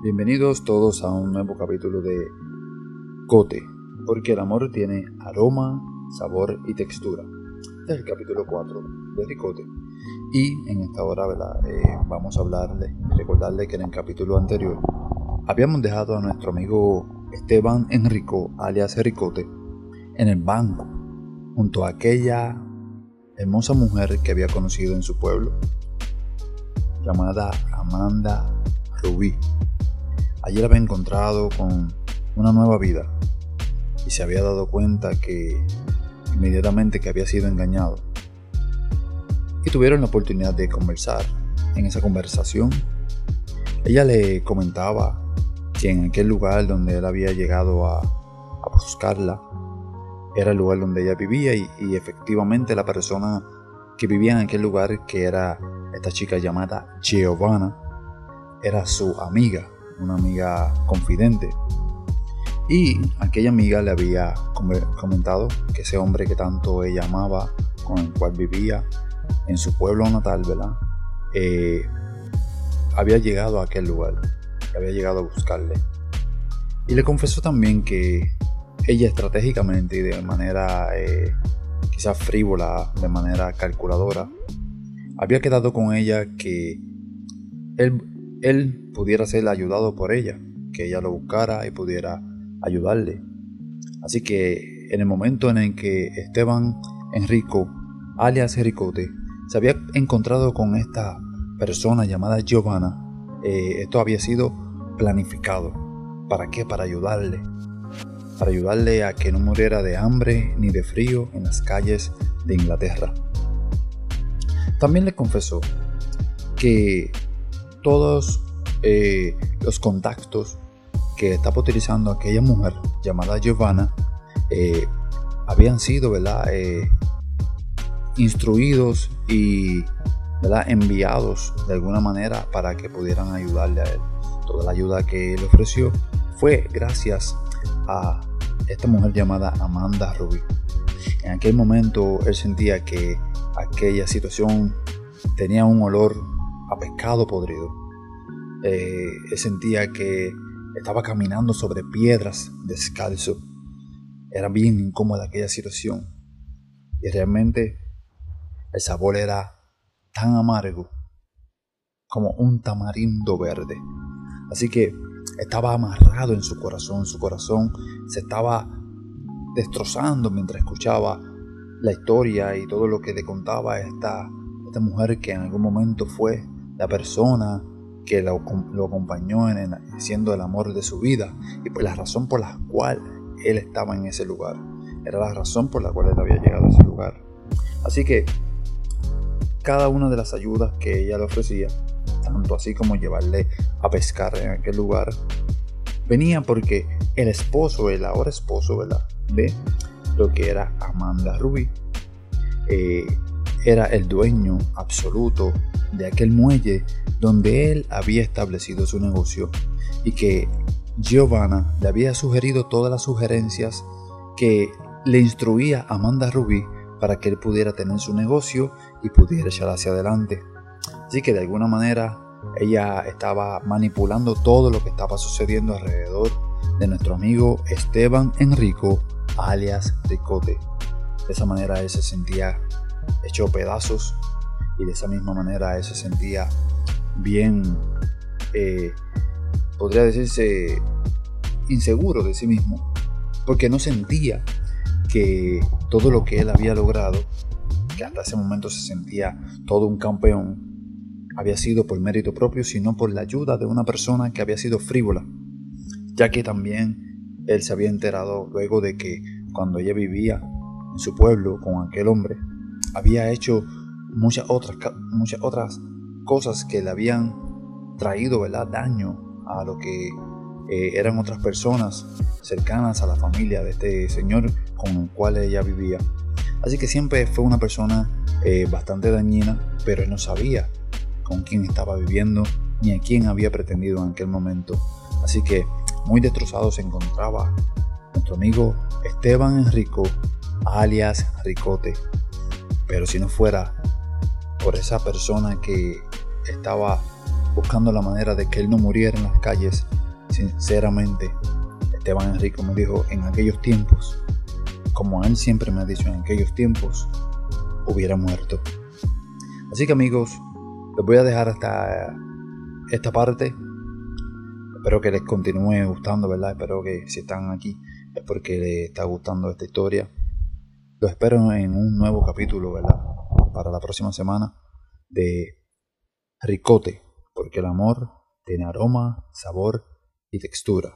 Bienvenidos todos a un nuevo capítulo de Cote, porque el amor tiene aroma, sabor y textura. Este es el capítulo 4 de Ricote. Y en esta hora eh, vamos a hablarle, recordarle que en el capítulo anterior habíamos dejado a nuestro amigo Esteban Enrico, alias Ricote, en el banco, junto a aquella hermosa mujer que había conocido en su pueblo, llamada Amanda Rubí. La había encontrado con una nueva vida y se había dado cuenta que inmediatamente que había sido engañado. Y tuvieron la oportunidad de conversar. En esa conversación, ella le comentaba que en aquel lugar donde él había llegado a, buscarla era el lugar donde ella vivía y, y efectivamente la persona que vivía en aquel lugar, que era esta chica llamada Giovanna, era su amiga una amiga confidente. Y aquella amiga le había comentado que ese hombre que tanto ella amaba, con el cual vivía en su pueblo natal, ¿verdad? Eh, había llegado a aquel lugar, había llegado a buscarle. Y le confesó también que ella estratégicamente y de manera eh, quizás frívola, de manera calculadora, había quedado con ella que él él pudiera ser ayudado por ella, que ella lo buscara y pudiera ayudarle. Así que en el momento en que Esteban Enrico, alias Ricote, se había encontrado con esta persona llamada Giovanna, eh, esto había sido planificado. ¿Para qué? Para ayudarle. Para ayudarle a que no muriera de hambre ni de frío en las calles de Inglaterra. También le confesó que todos eh, los contactos que estaba utilizando aquella mujer llamada Giovanna eh, habían sido ¿verdad? Eh, instruidos y ¿verdad? enviados de alguna manera para que pudieran ayudarle a él. Toda la ayuda que él ofreció fue gracias a esta mujer llamada Amanda Rubí. En aquel momento él sentía que aquella situación tenía un olor a pescado podrido. Eh, sentía que estaba caminando sobre piedras descalzo. Era bien incómoda aquella situación. Y realmente el sabor era tan amargo como un tamarindo verde. Así que estaba amarrado en su corazón. Su corazón se estaba destrozando mientras escuchaba la historia y todo lo que le contaba esta, esta mujer que en algún momento fue la persona que lo, acompañó en siendo el amor de su vida y por la razón por la cual él estaba en ese lugar. Era la razón por la cual él había llegado a ese lugar. Así que cada una de las ayudas que ella le ofrecía, tanto así como llevarle a pescar en aquel lugar, venía porque el esposo, el ahora esposo, ¿verdad? De lo que era Amanda Rubí, eh, era el dueño absoluto de aquel muelle donde él había establecido su negocio y que Giovanna le había sugerido todas las sugerencias que le instruía Amanda Rubí para que él pudiera tener su negocio y pudiera echar hacia adelante. Así que de alguna manera ella estaba manipulando todo lo que estaba sucediendo alrededor de nuestro amigo Esteban Enrico, alias Ricote. De esa manera él se sentía hecho pedazos y de esa misma manera él se sentía bien, eh, podría decirse, inseguro de sí mismo, porque no sentía que todo lo que él había logrado, que hasta ese momento se sentía todo un campeón, había sido por mérito propio, sino por la ayuda de una persona que había sido frívola, ya que también él se había enterado luego de que cuando ella vivía en su pueblo con aquel hombre, había hecho muchas otras, muchas otras cosas que le habían traído ¿verdad? daño a lo que eh, eran otras personas cercanas a la familia de este señor con el cual ella vivía. Así que siempre fue una persona eh, bastante dañina, pero él no sabía con quién estaba viviendo ni a quién había pretendido en aquel momento. Así que muy destrozado se encontraba nuestro amigo Esteban Enrico, alias Ricote. Pero si no fuera por esa persona que estaba buscando la manera de que él no muriera en las calles. Sinceramente, Esteban Enrique me dijo, en aquellos tiempos, como él siempre me ha dicho, en aquellos tiempos, hubiera muerto. Así que amigos, les voy a dejar hasta esta parte. Espero que les continúe gustando, ¿verdad? Espero que si están aquí es porque les está gustando esta historia. Los espero en un nuevo capítulo, ¿verdad? Para la próxima semana de Ricote, porque el amor tiene aroma, sabor y textura.